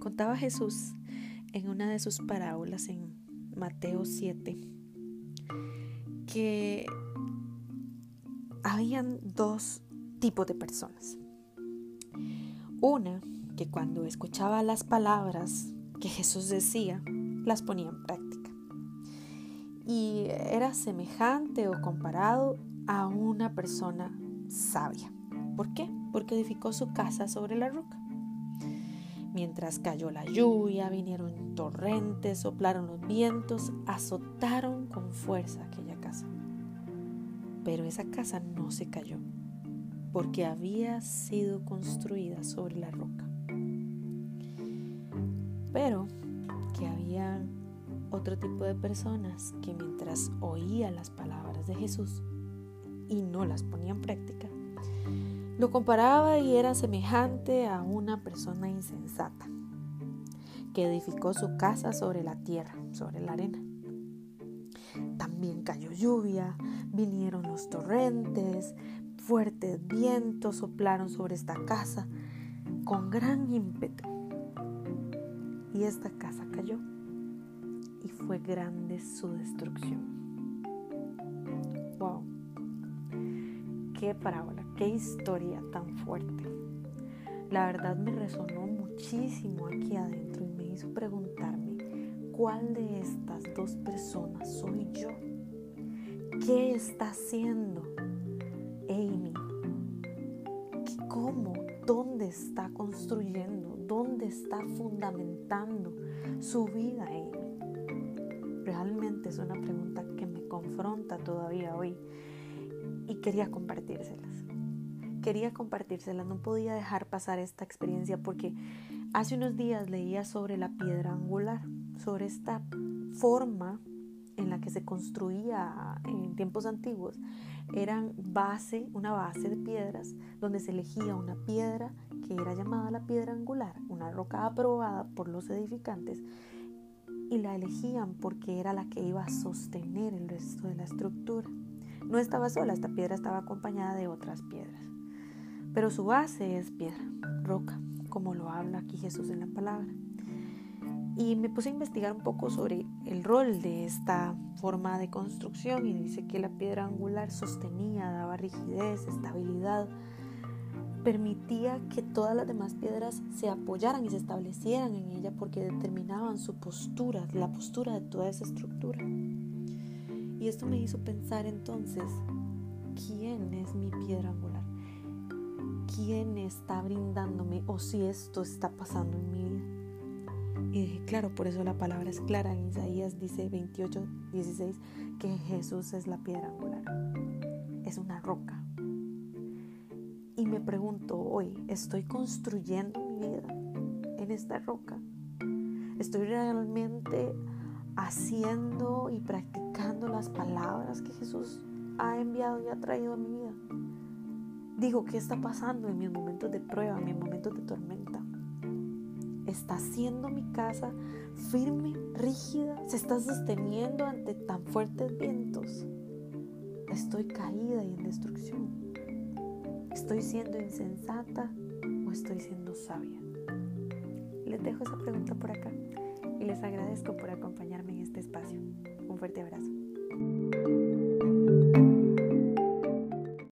contaba Jesús en una de sus parábolas en Mateo 7 que habían dos tipos de personas. Una que cuando escuchaba las palabras que Jesús decía, las ponía en práctica. Y era semejante o comparado a una persona sabia. ¿Por qué? Porque edificó su casa sobre la roca. Mientras cayó la lluvia, vinieron torrentes, soplaron los vientos, azotaron con fuerza aquella casa. Pero esa casa no se cayó, porque había sido construida sobre la roca. Pero que había otro tipo de personas que mientras oían las palabras de Jesús y no las ponía en práctica, lo comparaba y era semejante a una persona insensata que edificó su casa sobre la tierra, sobre la arena. También cayó lluvia, vinieron los torrentes, fuertes vientos soplaron sobre esta casa con gran ímpetu. Y esta casa cayó y fue grande su destrucción. ¡Qué parábola! Qué historia tan fuerte. La verdad me resonó muchísimo aquí adentro y me hizo preguntarme, ¿cuál de estas dos personas soy yo? ¿Qué está haciendo Amy? ¿Cómo? ¿Dónde está construyendo? ¿Dónde está fundamentando su vida Amy? Realmente es una pregunta que me confronta todavía hoy y quería compartírselas quería compartírsela, no podía dejar pasar esta experiencia porque hace unos días leía sobre la piedra angular, sobre esta forma en la que se construía en tiempos antiguos. Eran base, una base de piedras donde se elegía una piedra que era llamada la piedra angular, una roca aprobada por los edificantes y la elegían porque era la que iba a sostener el resto de la estructura. No estaba sola, esta piedra estaba acompañada de otras piedras pero su base es piedra, roca, como lo habla aquí Jesús en la palabra. Y me puse a investigar un poco sobre el rol de esta forma de construcción y dice que la piedra angular sostenía, daba rigidez, estabilidad, permitía que todas las demás piedras se apoyaran y se establecieran en ella porque determinaban su postura, la postura de toda esa estructura. Y esto me hizo pensar entonces, ¿quién es mi piedra angular? quién está brindándome o si esto está pasando en mi vida. Y dije, claro, por eso la palabra es clara. En Isaías dice 28, 16 que Jesús es la piedra angular. Es una roca. Y me pregunto hoy, ¿estoy construyendo mi vida en esta roca? ¿Estoy realmente haciendo y practicando las palabras que Jesús ha enviado y ha traído a mi vida? Digo, ¿qué está pasando en mis momentos de prueba, en mis momentos de tormenta? ¿Está siendo mi casa firme, rígida? ¿Se está sosteniendo ante tan fuertes vientos? ¿Estoy caída y en destrucción? ¿Estoy siendo insensata o estoy siendo sabia? Les dejo esa pregunta por acá y les agradezco por acompañarme en este espacio. Un fuerte abrazo.